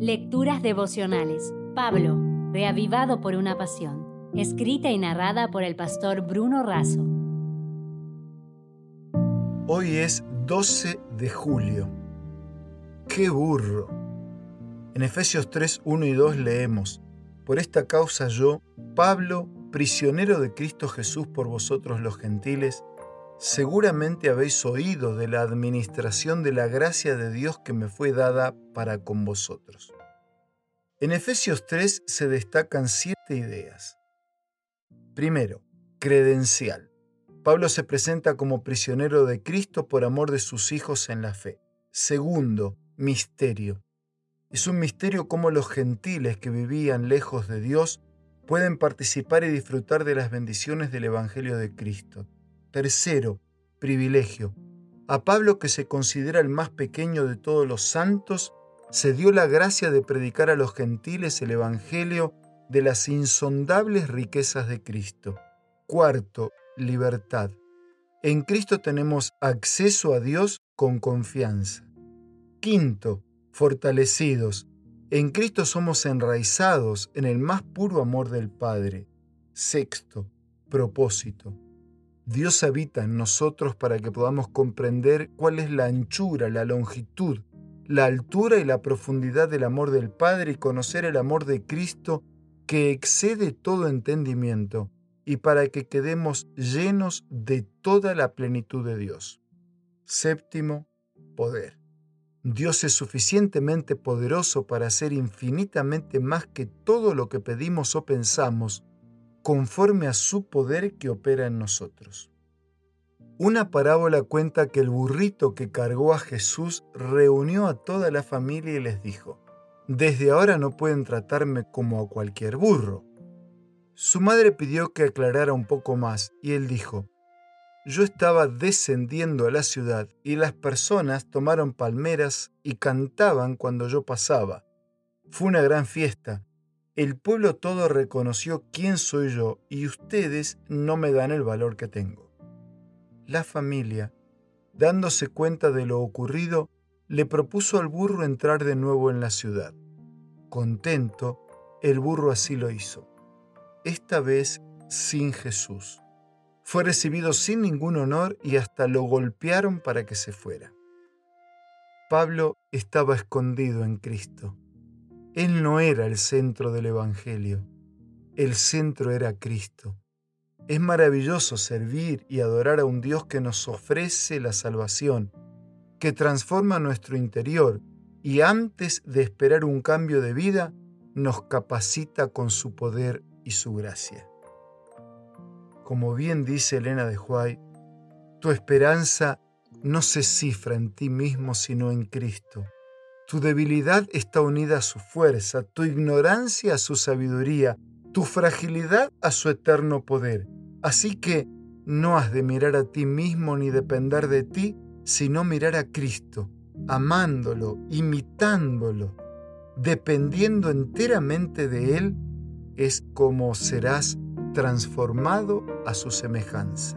Lecturas devocionales. Pablo, reavivado por una pasión. Escrita y narrada por el pastor Bruno Razo. Hoy es 12 de julio. ¡Qué burro! En Efesios 3, 1 y 2 leemos, Por esta causa yo, Pablo, prisionero de Cristo Jesús por vosotros los gentiles, Seguramente habéis oído de la administración de la gracia de Dios que me fue dada para con vosotros. En Efesios 3 se destacan siete ideas. Primero, credencial. Pablo se presenta como prisionero de Cristo por amor de sus hijos en la fe. Segundo, misterio. Es un misterio cómo los gentiles que vivían lejos de Dios pueden participar y disfrutar de las bendiciones del Evangelio de Cristo. Tercero, privilegio. A Pablo, que se considera el más pequeño de todos los santos, se dio la gracia de predicar a los gentiles el Evangelio de las insondables riquezas de Cristo. Cuarto, libertad. En Cristo tenemos acceso a Dios con confianza. Quinto, fortalecidos. En Cristo somos enraizados en el más puro amor del Padre. Sexto, propósito. Dios habita en nosotros para que podamos comprender cuál es la anchura, la longitud, la altura y la profundidad del amor del Padre y conocer el amor de Cristo que excede todo entendimiento y para que quedemos llenos de toda la plenitud de Dios. Séptimo, poder. Dios es suficientemente poderoso para hacer infinitamente más que todo lo que pedimos o pensamos conforme a su poder que opera en nosotros. Una parábola cuenta que el burrito que cargó a Jesús reunió a toda la familia y les dijo, Desde ahora no pueden tratarme como a cualquier burro. Su madre pidió que aclarara un poco más y él dijo, Yo estaba descendiendo a la ciudad y las personas tomaron palmeras y cantaban cuando yo pasaba. Fue una gran fiesta el pueblo todo reconoció quién soy yo y ustedes no me dan el valor que tengo. La familia, dándose cuenta de lo ocurrido, le propuso al burro entrar de nuevo en la ciudad. Contento, el burro así lo hizo. Esta vez sin Jesús. Fue recibido sin ningún honor y hasta lo golpearon para que se fuera. Pablo estaba escondido en Cristo él no era el centro del Evangelio, el centro era Cristo. Es maravilloso servir y adorar a un Dios que nos ofrece la salvación, que transforma nuestro interior y antes de esperar un cambio de vida, nos capacita con su poder y su gracia. Como bien dice Elena de Huay, tu esperanza no se cifra en ti mismo sino en Cristo tu debilidad está unida a su fuerza, tu ignorancia a su sabiduría, tu fragilidad a su eterno poder. Así que no has de mirar a ti mismo ni depender de ti, sino mirar a Cristo, amándolo, imitándolo, dependiendo enteramente de Él, es como serás transformado a su semejanza.